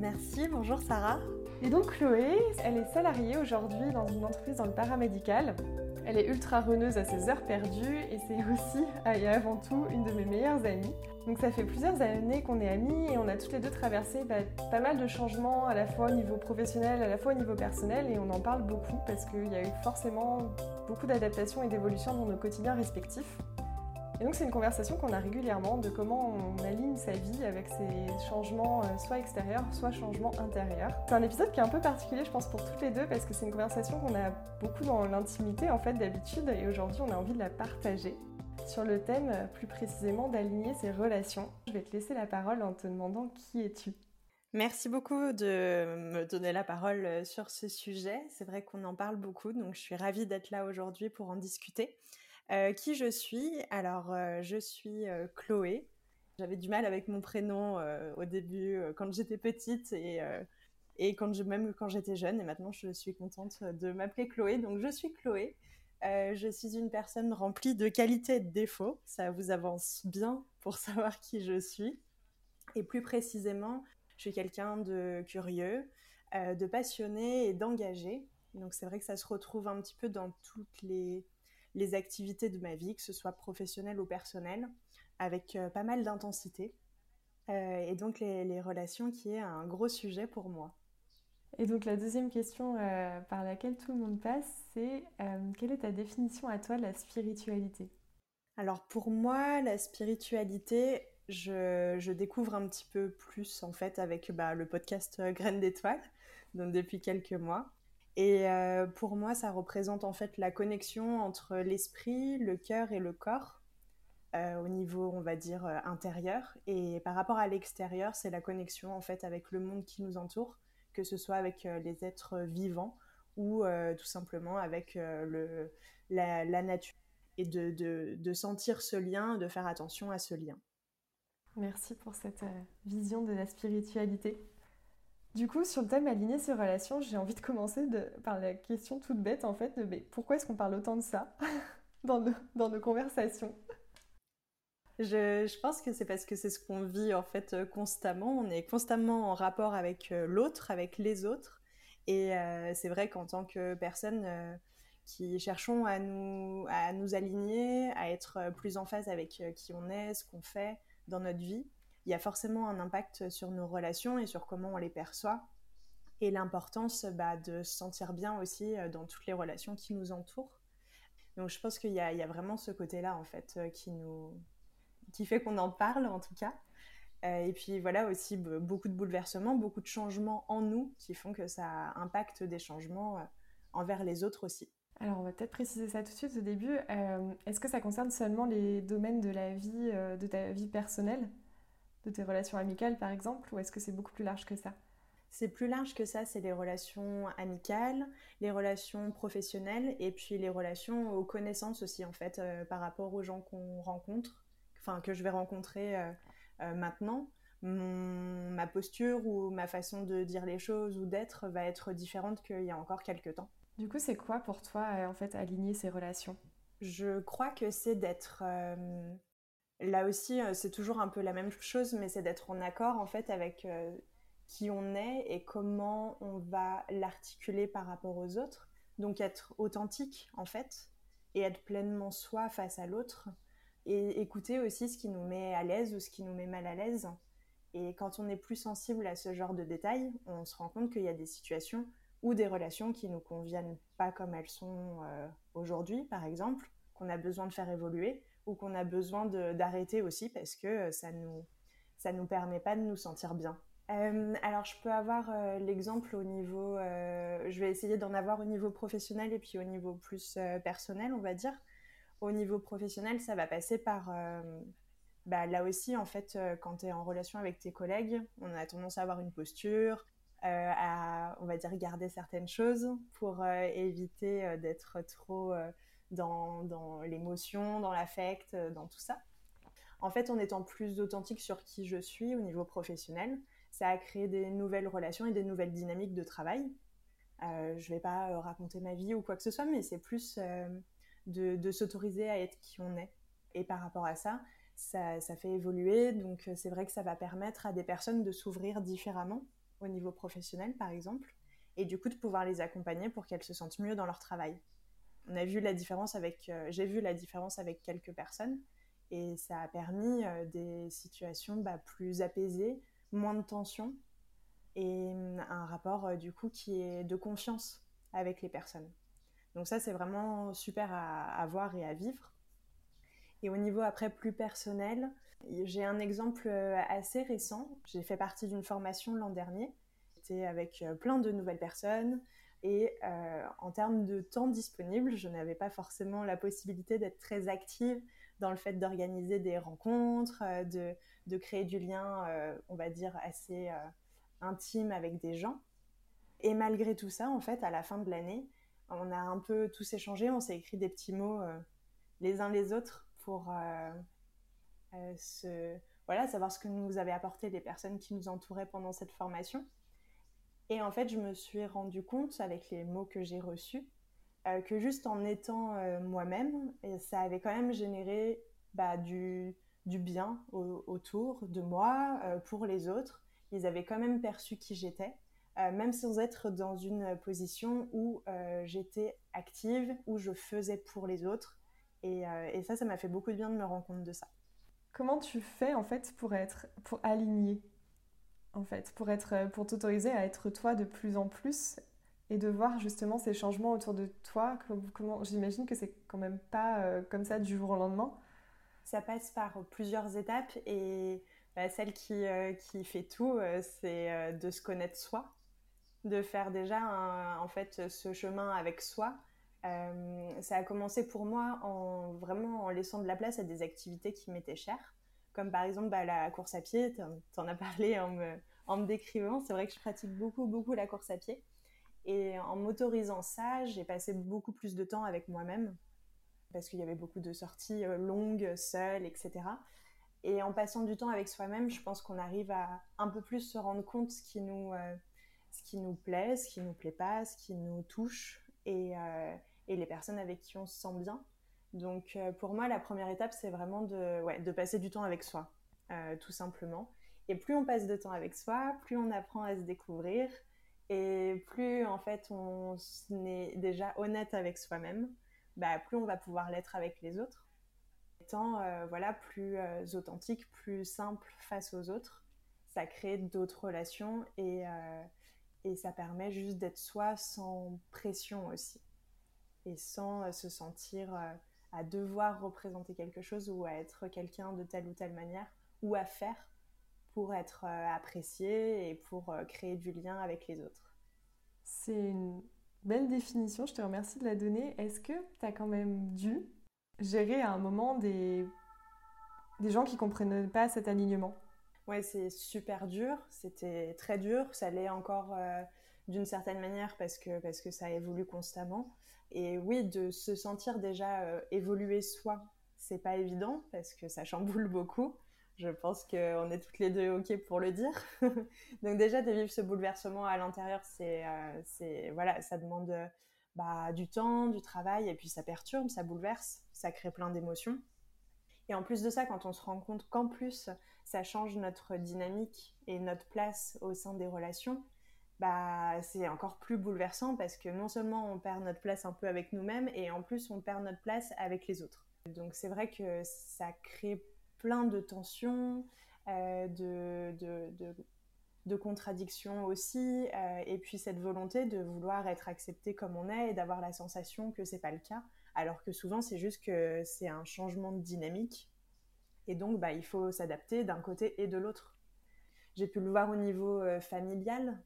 Merci, bonjour Sarah. Et donc Chloé, elle est salariée aujourd'hui dans une entreprise dans le paramédical. Elle est ultra reneuse à ses heures perdues et c'est aussi et avant tout une de mes meilleures amies. Donc ça fait plusieurs années qu'on est amies et on a toutes les deux traversé pas mal de changements à la fois au niveau professionnel, à la fois au niveau personnel et on en parle beaucoup parce qu'il y a eu forcément beaucoup d'adaptations et d'évolutions dans nos quotidiens respectifs. Et donc c'est une conversation qu'on a régulièrement de comment on aligne sa vie avec ces changements euh, soit extérieurs, soit changements intérieurs. C'est un épisode qui est un peu particulier je pense pour toutes les deux parce que c'est une conversation qu'on a beaucoup dans l'intimité en fait d'habitude et aujourd'hui on a envie de la partager. Sur le thème euh, plus précisément d'aligner ses relations, je vais te laisser la parole en te demandant qui es-tu Merci beaucoup de me donner la parole euh, sur ce sujet. C'est vrai qu'on en parle beaucoup, donc je suis ravie d'être là aujourd'hui pour en discuter. Euh, qui je suis? Alors, euh, je suis euh, Chloé. J'avais du mal avec mon prénom au début, quand j'étais petite et, et quand même quand j'étais jeune. Et maintenant, je suis contente de m'appeler Chloé. Donc, je suis Chloé. je suis une personne remplie de qualités et de défauts. Ça vous avance bien pour savoir qui je suis. Et plus précisément, je suis quelqu'un de curieux, de passionné et d'engagé. Donc c'est vrai que ça se retrouve un petit peu dans toutes les les activités de ma vie, que ce soit professionnelle ou personnelle, avec euh, pas mal d'intensité. Euh, et donc les, relations qui est un gros sujet pour moi. Et donc la deuxième question euh, par laquelle tout le monde passe, c'est quelle est ta définition à toi de la spiritualité? Alors pour moi, la spiritualité, je, découvre un petit peu plus en fait avec bah, le podcast Graines d'étoiles, donc depuis quelques mois. Et euh, pour moi, ça représente en fait la connexion entre l'esprit, le cœur et le corps euh, au niveau, on va dire, euh, intérieur. Et par rapport à l'extérieur, c'est la connexion en fait avec le monde qui nous entoure, que ce soit avec les êtres vivants ou tout simplement avec le, la, la, nature. Et de, de, de, sentir ce lien, de faire attention à ce lien. Merci pour cette vision de la spiritualité. Du coup, sur le thème aligner ses relations, j'ai envie de commencer par la question toute bête en fait de pourquoi est-ce qu'on parle autant de ça dans, nos, conversations? Je, pense que c'est parce que c'est ce qu'on vit en fait euh, constamment. On est constamment en rapport avec euh, l'autre, avec les autres. Et euh, c'est vrai qu'en tant que personne qui cherchons à nous, à nous aligner, à être plus en phase avec qui on est, ce qu'on fait dans notre vie, il y a forcément un impact sur nos relations et sur comment on les perçoit. Et l'importance bah, de se sentir bien aussi euh, dans toutes les relations qui nous entourent. Donc je pense qu'il y, a vraiment ce côté-là en fait euh, qui nous qui fait qu'on en parle en tout cas. Euh, et puis voilà aussi beaucoup de bouleversements, beaucoup de changements en nous qui font que ça impacte des changements envers les autres aussi. Alors on va peut-être préciser ça tout de suite au début. Est-ce que ça concerne seulement les domaines de la vie, de ta vie personnelle? De tes relations amicales par exemple ou est-ce que c'est beaucoup plus large que ça? C'est plus large que ça, c'est les relations amicales, les relations professionnelles et puis les relations aux connaissances aussi en fait euh, par rapport aux gens qu'on rencontre, enfin que je vais rencontrer euh, euh, maintenant. ma posture ou ma façon de dire les choses ou d'être va être différente qu'il y a encore quelques temps. Du coup, c'est quoi pour toi en fait aligner ces relations? Je crois que c'est d'être là aussi, euh, c'est toujours un peu la même chose, mais c'est d'être en accord en fait avec euh, qui on est et comment on va l'articuler par rapport aux autres. Donc être authentique en fait et être pleinement soi face à l'autre et écouter aussi ce qui nous met à l'aise ou ce qui nous met mal à l'aise. Et quand on est plus sensible à ce genre de détails, on se rend compte qu'il y a des situations ou des relations qui nous conviennent pas comme elles sont euh, aujourd'hui, par exemple, qu'on a besoin de faire évoluer ou qu'on a besoin d'arrêter aussi parce que euh, ça nous ça nous permet pas de nous sentir bien. Euh, alors je peux avoir euh, l'exemple au niveau, je vais essayer d'en avoir au niveau professionnel et puis au niveau plus personnel, on va dire. Au niveau professionnel, ça va passer par bah, là aussi, en fait, quand tu es en relation avec tes collègues, on a tendance à avoir une posture, à, on va dire, garder certaines choses pour éviter d'être trop dans, l'émotion, dans l'affect, dans tout ça. En fait, en étant plus authentique sur qui je suis au niveau professionnel, ça a créé des nouvelles relations et des nouvelles dynamiques de travail. Euh, je ne vais pas euh, raconter ma vie ou quoi que ce soit, mais c'est plus euh, de, s'autoriser à être qui on est. Et par rapport à ça, ça fait évoluer. Donc c'est vrai que ça va permettre à des personnes de s'ouvrir différemment au niveau professionnel, par exemple, et du coup de pouvoir les accompagner pour qu'elles se sentent mieux dans leur travail. On a vu la différence avec, j'ai vu la différence avec quelques personnes, et ça a permis des situations bah, plus apaisées, moins de tension et hum, un rapport euh, du coup qui est de confiance avec les personnes. Donc ça c'est vraiment super à, voir et à vivre. Et au niveau après plus personnel, j'ai un exemple euh, assez récent. J'ai fait partie d'une formation l'an dernier. J'étais avec euh, plein de nouvelles personnes. Et en termes de temps disponible, je n'avais pas forcément la possibilité d'être très active dans le fait d'organiser des rencontres, de, de créer du lien, euh, on va dire, assez euh, intime avec des gens. Et malgré tout ça, en fait, à la fin de l'année, on a un peu tous échangé, on s'est écrit des petits mots euh, les uns les autres pour se, voilà, savoir ce que nous avaient apporté les personnes qui nous entouraient pendant cette formation. Et en fait, je me suis rendu compte, avec les mots que j'ai reçus, que juste en étant moi-même, ça avait quand même généré bah, du, bien autour de moi, euh, pour les autres. Ils avaient quand même perçu qui j'étais, euh, même sans être dans une position où euh, j'étais active, où je faisais pour les autres. Et, ça, ça m'a fait beaucoup de bien de me rendre compte de ça. Comment tu fais en fait pour être, pour aligner, en fait, pour être, pour t'autoriser à être toi de plus en plus et de voir justement ces changements autour de toi. J'imagine que c'est quand même pas comme ça du jour au lendemain ça passe par plusieurs étapes et bah, celle qui, euh, qui, fait tout, euh, c'est euh, de se connaître soi, de faire déjà en fait ce chemin avec soi. ça a commencé pour moi en vraiment en laissant de la place à des activités qui m'étaient chères, comme par exemple bah, la course à pied. Tu en as parlé en me, décrivant. C'est vrai que je pratique beaucoup, beaucoup la course à pied. Et en m'autorisant ça, j'ai passé beaucoup plus de temps avec moi-même parce qu'il y avait beaucoup de sorties euh, longues, seules, etc. Et en passant du temps avec soi-même, je pense qu'on arrive à un peu plus se rendre compte ce qui nous, euh, ce qui nous plaît, ce qui nous plaît pas, ce qui nous touche et, euh, et les personnes avec qui on se sent bien. Donc pour moi, la première étape, c'est vraiment de, passer du temps avec soi, tout simplement. Et plus on passe de temps avec soi, plus on apprend à se découvrir et plus en fait on est déjà honnête avec soi-même bah, plus on va pouvoir l'être avec les autres. Étant euh, voilà, plus euh, authentique, plus simple face aux autres, ça crée d'autres relations euh, et, ça permet juste d'être soi sans pression aussi. Et sans se sentir à devoir représenter quelque chose ou à être quelqu'un de telle ou telle manière ou à faire pour être apprécié et pour créer du lien avec les autres. C'est une Belle définition, je te remercie de la donner. Est-ce que tu as quand même dû gérer à un moment des, des gens qui comprennent pas cet alignement? Ouais, c'est super dur, c'était très dur, ça l'est encore euh, d'une certaine manière parce que, parce que ça évolue constamment. Et oui, de se sentir déjà euh, évoluer soi, c'est pas évident parce que ça chamboule beaucoup. Je pense qu'on est toutes les deux OK pour le dire. Donc déjà, de vivre ce bouleversement à l'intérieur, c'est, euh, voilà, ça demande bah, du temps, du travail, et puis ça perturbe, ça bouleverse, ça crée plein d'émotions. Et en plus de ça, quand on se rend compte qu'en plus, ça change notre dynamique et notre place au sein des relations, bah, c'est encore plus bouleversant parce que non seulement on perd notre place un peu avec nous-mêmes, et en plus on perd notre place avec les autres. Donc c'est vrai que ça crée plein de tensions, euh, de, de, contradictions aussi, euh, et puis cette volonté de vouloir être accepté comme on est et d'avoir la sensation que c'est pas le cas, alors que souvent c'est juste que c'est un changement de dynamique, et donc bah, il faut s'adapter d'un côté et de l'autre. J'ai pu le voir au niveau euh, familial,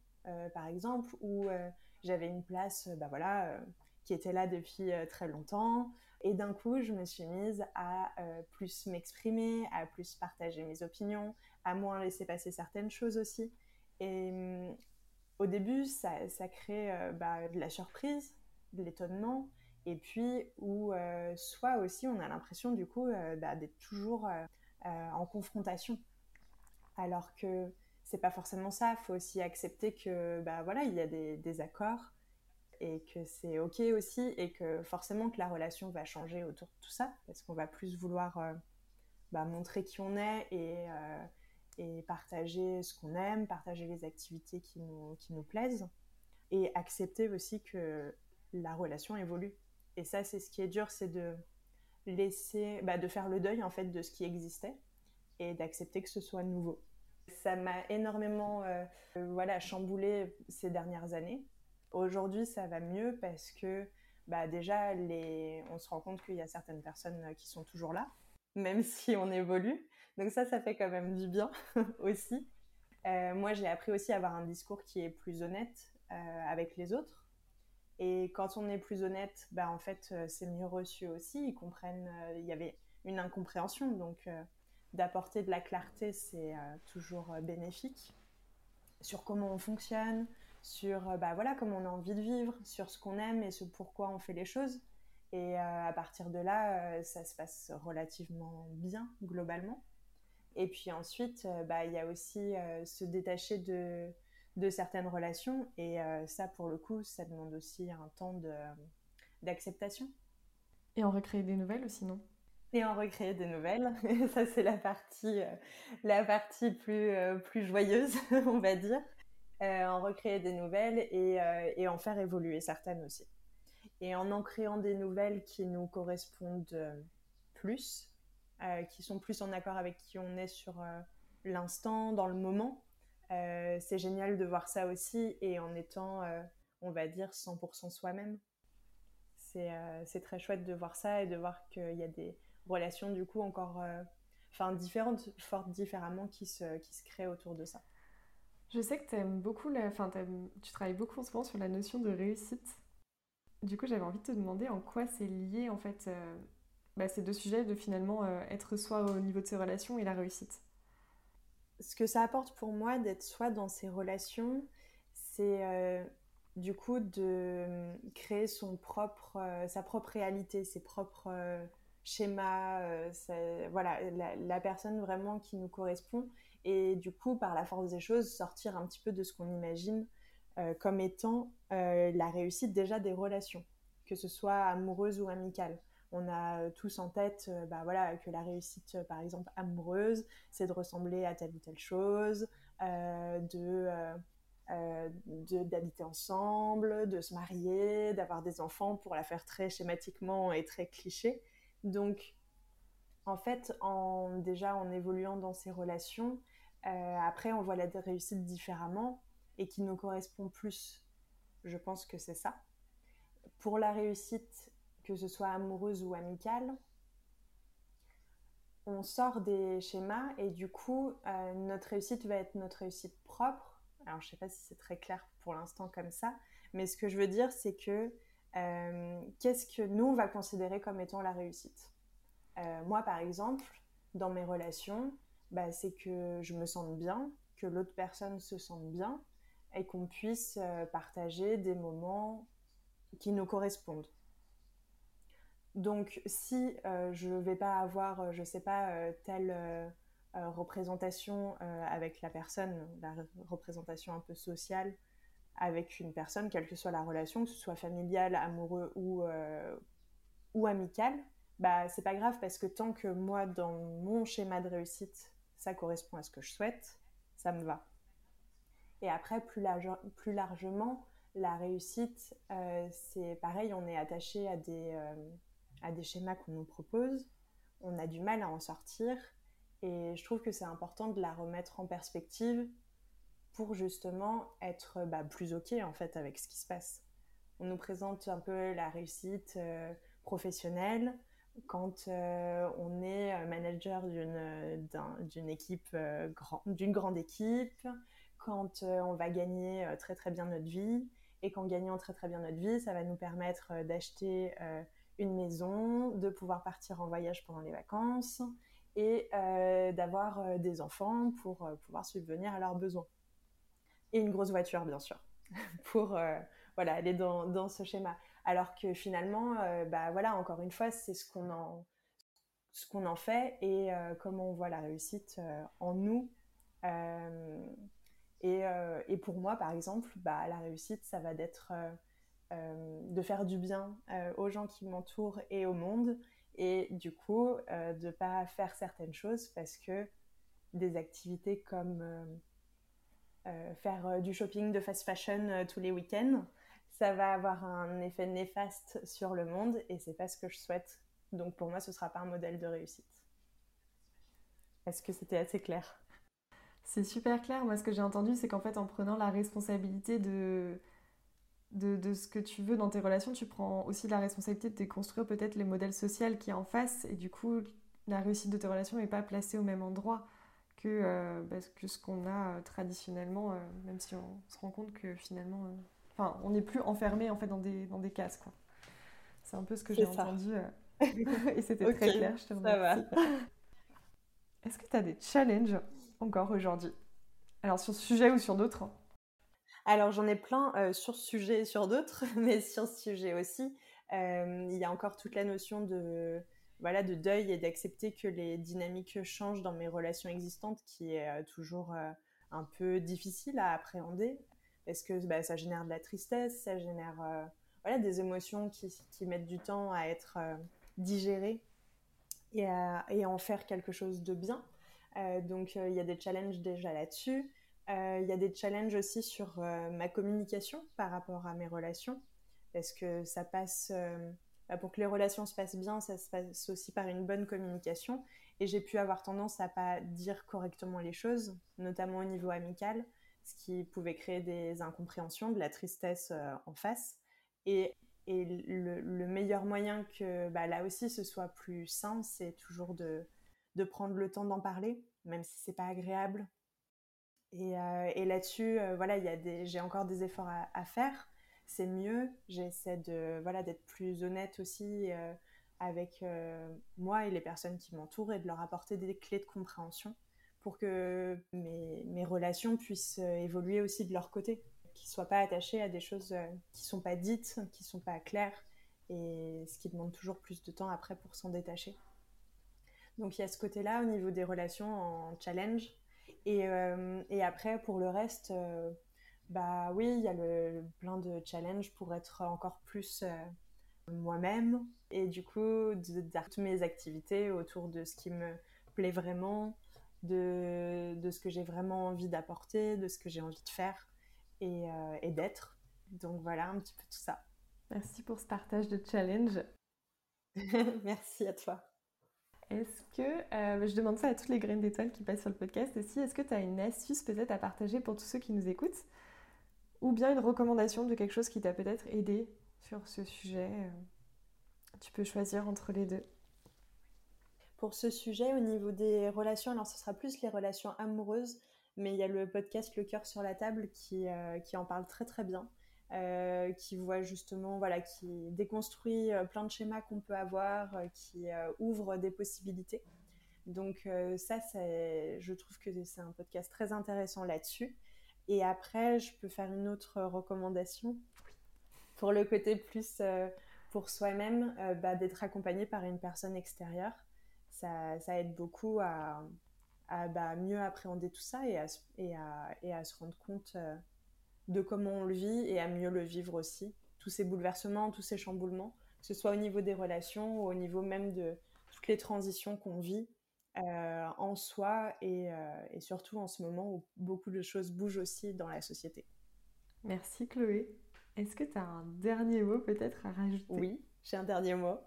par exemple, où j'avais une place, bah voilà, qui était là depuis très longtemps. Et d'un coup, je me suis mise à plus m'exprimer, à plus partager mes opinions, à moins laisser passer certaines choses aussi. Et hum, au début, ça, crée bah, de la surprise, de l'étonnement, et puis où soit aussi on a l'impression du coup bah, d'être toujours en confrontation alors que c'est pas forcément ça. Il faut aussi accepter que bah voilà, il y a des, accords et que c'est ok aussi et que forcément que la relation va changer autour de tout ça parce qu'on va plus vouloir euh, bah, montrer qui on est euh, et, partager ce qu'on aime, partager les activités qui nous, qui nous plaisent et accepter aussi que la relation évolue. Et ça, c'est ce qui est dur, c'est de laisser, bah, de faire le deuil en fait de ce qui existait et d'accepter que ce soit nouveau. Ça m'a énormément euh, voilà, chamboulé ces dernières années. Aujourd'hui, ça va mieux parce que bah, déjà, les... on se rend compte qu'il y a certaines personnes qui sont toujours là, même si on évolue. Donc ça, ça fait quand même du bien aussi. Euh, moi, j'ai appris aussi à avoir un discours qui est plus honnête euh, avec les autres. Et quand on est plus honnête, bah, en fait, c'est mieux reçu aussi. Ils comprennent. Il y avait une incompréhension, donc d'apporter de la clarté, c'est euh, toujours euh, bénéfique sur comment on fonctionne, sur euh, bah, voilà, comment on a envie de vivre, sur ce qu'on aime et ce pourquoi on fait les choses. Et à partir de là, ça se passe relativement bien globalement. Et puis ensuite, bah, il y a aussi se détacher de, de, certaines relations. Et ça, pour le coup, ça demande aussi un temps d'acceptation. Et en recréer des nouvelles aussi, non? Et en recréer des nouvelles. ça, c'est la partie, euh, la partie plus, euh, plus joyeuse, on va dire. Euh, en recréer des nouvelles et, et, en faire évoluer certaines aussi. Et en en créant des nouvelles qui nous correspondent plus, qui sont plus en accord avec qui on est sur l'instant, dans le moment. c'est génial de voir ça aussi et en étant, on va dire, 100% soi-même. C'est très chouette de voir ça et de voir qu'il y a des, relations du coup encore euh, enfin différentes, fortes différemment qui se, qui se créent autour de ça. Je sais que tu aimes beaucoup, la... enfin, tu travailles beaucoup en ce moment sur la notion de réussite. Du coup, j'avais envie de te demander en quoi c'est lié en fait euh, bah, ces deux sujets de finalement euh, être soi au niveau de ses relations et la réussite. Ce que ça apporte pour moi d'être soi dans ses relations, c'est du coup de créer son propre, sa propre réalité, ses propres schéma, euh, voilà, la, personne vraiment qui nous correspond. Et du coup, par la force des choses, sortir un petit peu de ce qu'on imagine euh, comme étant euh, la réussite déjà des relations, que ce soit amoureuse ou amicale. On a tous en tête bah, voilà, que la réussite, par exemple, amoureuse, c'est de ressembler à telle ou telle chose, de d'habiter ensemble, de se marier, d'avoir des enfants pour la faire très schématiquement et très cliché. Donc, en fait, déjà en évoluant dans ces relations, euh, après, on voit la réussite différemment et qui nous correspond plus. Je pense que c'est ça. Pour la réussite, que ce soit amoureuse ou amicale, on sort des schémas et du coup, euh, notre réussite va être notre réussite propre. Alors, je ne sais pas si c'est très clair pour l'instant comme ça, mais ce que je veux dire, c'est que euh, qu'est-ce que nous, on va considérer comme étant la réussite? Euh, Moi, par exemple, dans mes relations, bah, c'est que je me sente bien, que l'autre personne se sente bien et qu'on puisse euh, partager des moments qui nous correspondent. Donc, si je ne vais pas avoir, je ne sais pas, telle représentation avec la personne, la représentation un peu sociale avec une personne, quelle que soit la relation, que ce soit familiale, amoureux ou, euh, ou amicale, bah c'est pas grave parce que tant que moi, dans mon schéma de réussite, ça correspond à ce que je souhaite, ça me va. Et après, plus, plus largement, la réussite, euh, c'est pareil, on est attaché à des, euh, à des schémas qu'on nous propose, on a du mal à en sortir, et je trouve que c'est important de la remettre en perspective pour justement être bah, plus OK en fait avec ce qui se passe. On nous présente un peu la réussite euh, professionnelle quand euh, on est euh, manager d'une équipe, d'une grande équipe, quand on va gagner très très bien notre vie et qu'en gagnant très très bien notre vie, ça va nous permettre d'acheter une maison, de pouvoir partir en voyage pendant les vacances et d'avoir des enfants pour pouvoir subvenir à leurs besoins. Et une grosse voiture, bien sûr, pour voilà, aller dans, dans, ce schéma. Alors que finalement, bah, voilà, encore une fois, c'est ce qu'on en, ce qu'on en fait et comment on voit la réussite en nous euh, et, pour moi, par exemple, bah, la réussite, ça va d'être euh, euh, de faire du bien aux gens qui m'entourent et au monde, et du coup, de ne pas faire certaines choses parce que des activités comme faire du shopping de fast fashion tous les week-ends, ça va avoir un effet néfaste sur le monde et c'est pas ce que je souhaite. Donc pour moi, ce sera pas un modèle de réussite. Est-ce que c'était assez clair? C'est super clair. Moi, ce que j'ai entendu, c'est qu'en fait, en prenant la responsabilité de, de, ce que tu veux dans tes relations, tu prends aussi la responsabilité de déconstruire peut-être les modèles sociaux qui en face. Et du coup, la réussite de tes relations n'est pas placée au même endroit que, euh, bah, que ce qu'on a euh, traditionnellement, euh, même si on se rend compte que finalement, enfin, on n'est plus enfermé en fait dans des, dans des cases. Quoi. C'est un peu ce que j'ai entendu. et c'était très clair, je te remercie. Est-ce que tu as des challenges encore aujourd'hui? Alors sur ce sujet ou sur d'autres hein? Alors j'en ai plein euh, sur ce sujet et sur d'autres, mais sur ce sujet aussi, euh, il y a encore toute la notion de voilà de deuil et d'accepter que les dynamiques changent dans mes relations existantes, qui est euh, toujours un peu difficile à appréhender, parce que bah, ça génère de la tristesse, ça génère voilà des émotions qui, mettent du temps à être digérées et à, en faire quelque chose de bien. Euh, donc euh, il y a des challenges déjà là-dessus. Euh, il y a des challenges aussi sur ma communication par rapport à mes relations, parce que ça passe, bah, pour que les relations se passent bien, ça se passe aussi par une bonne communication. Et j'ai pu avoir tendance à pas dire correctement les choses, notamment au niveau amical, ce qui pouvait créer des incompréhensions, de la tristesse en face. Et, le, meilleur moyen que bah, là aussi ce soit plus sain, c'est toujours de, de prendre le temps d'en parler, même si c'est pas agréable. Et, euh, là-dessus, euh, voilà, j'ai encore des efforts à, faire. C'est mieux. J'essaie de voilà d'être plus honnête aussi euh, avec moi et les personnes qui m'entourent et de leur apporter des clés de compréhension pour que mes, mes relations puissent évoluer aussi de leur côté, qu'ils ne soient pas attachés à des choses qui sont pas dites, qui sont pas claires, et ce qui demande toujours plus de temps après pour s'en détacher. Donc il y a ce côté-là au niveau des relations en challenge. Et, euh, et après, pour le reste, euh, bah oui, il y a le, plein de challenges pour être encore plus euh, moi-même. Et du coup, toutes mes activités autour de ce qui me plaît vraiment, de, de ce que j'ai vraiment envie d'apporter, de ce que j'ai envie de faire et, et d'être. Donc voilà un petit peu tout ça. Merci pour ce partage de challenge. Merci à toi. Est-ce que, euh, je demande ça à toutes les graines d'étoiles qui passent sur le podcast aussi, est-ce que tu as une astuce peut-être à partager pour tous ceux qui nous écoutent? Ou bien une recommandation de quelque chose qui t'a peut-être aidé sur ce sujet euh, Tu peux choisir entre les deux. Pour ce sujet, au niveau des relations, alors ce sera plus les relations amoureuses, mais il y a le podcast Le cœur sur la table qui, euh, qui en parle très très bien. Euh, qui voit justement, voilà, qui déconstruit plein de schémas qu'on peut avoir, qui ouvre des possibilités. Donc ça, je trouve que c'est un podcast très intéressant là-dessus. Et après, je peux faire une autre recommandation pour le côté plus pour soi-même, bah, d'être accompagné par une personne extérieure. Ça, aide beaucoup à, bah, mieux appréhender tout ça et à se rendre compte de comment on le vit et à mieux le vivre aussi. Tous ces bouleversements, tous ces chamboulements, que ce soit au niveau des relations ou au niveau même de toutes les transitions qu'on vit euh, en soi euh, et, surtout en ce moment où beaucoup de choses bougent aussi dans la société. Merci Chloé. Est-ce que tu as un dernier mot peut-être à rajouter? Oui, j'ai un dernier mot.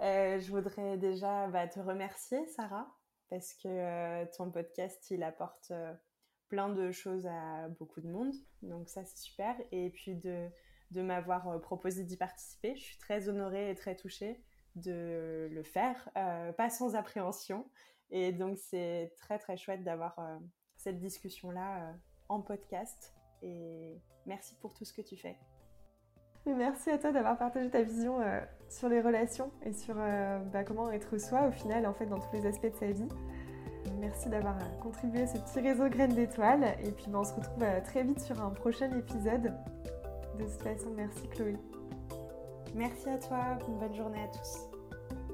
Euh, je voudrais déjà bah, te remercier Sarah parce que ton podcast il apporte plein de choses à beaucoup de monde. Donc ça, c'est super. Et puis de, de m'avoir proposé d'y participer. Je suis très honorée et très touchée de le faire, euh, pas sans appréhension. Et donc c'est très très chouette d'avoir euh, cette discussion-là en podcast. Et merci pour tout ce que tu fais. Merci à toi d'avoir partagé ta vision euh, sur les relations et sur euh, bah, comment être soi au final en fait dans tous les aspects de sa vie. Merci d'avoir euh, contribué à ce petit réseau Graines d'étoiles et puis bah, on se retrouve très vite sur un prochain épisode. De toute façon, merci Chloé. Merci à toi, bonne journée à tous.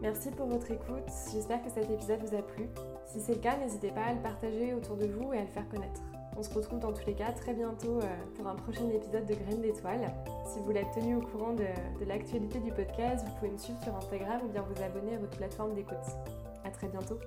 Merci pour votre écoute, j'espère que cet épisode vous a plu. Si c'est le cas, n'hésitez pas à le partager autour de vous et à le faire connaître. On se retrouve dans tous les cas très bientôt euh, pour un prochain épisode de Graines d'étoiles. Si vous l'êtes tenu au courant de, de l'actualité du podcast, vous pouvez me suivre sur Instagram ou bien vous abonner à votre plateforme d'écoute. A très bientôt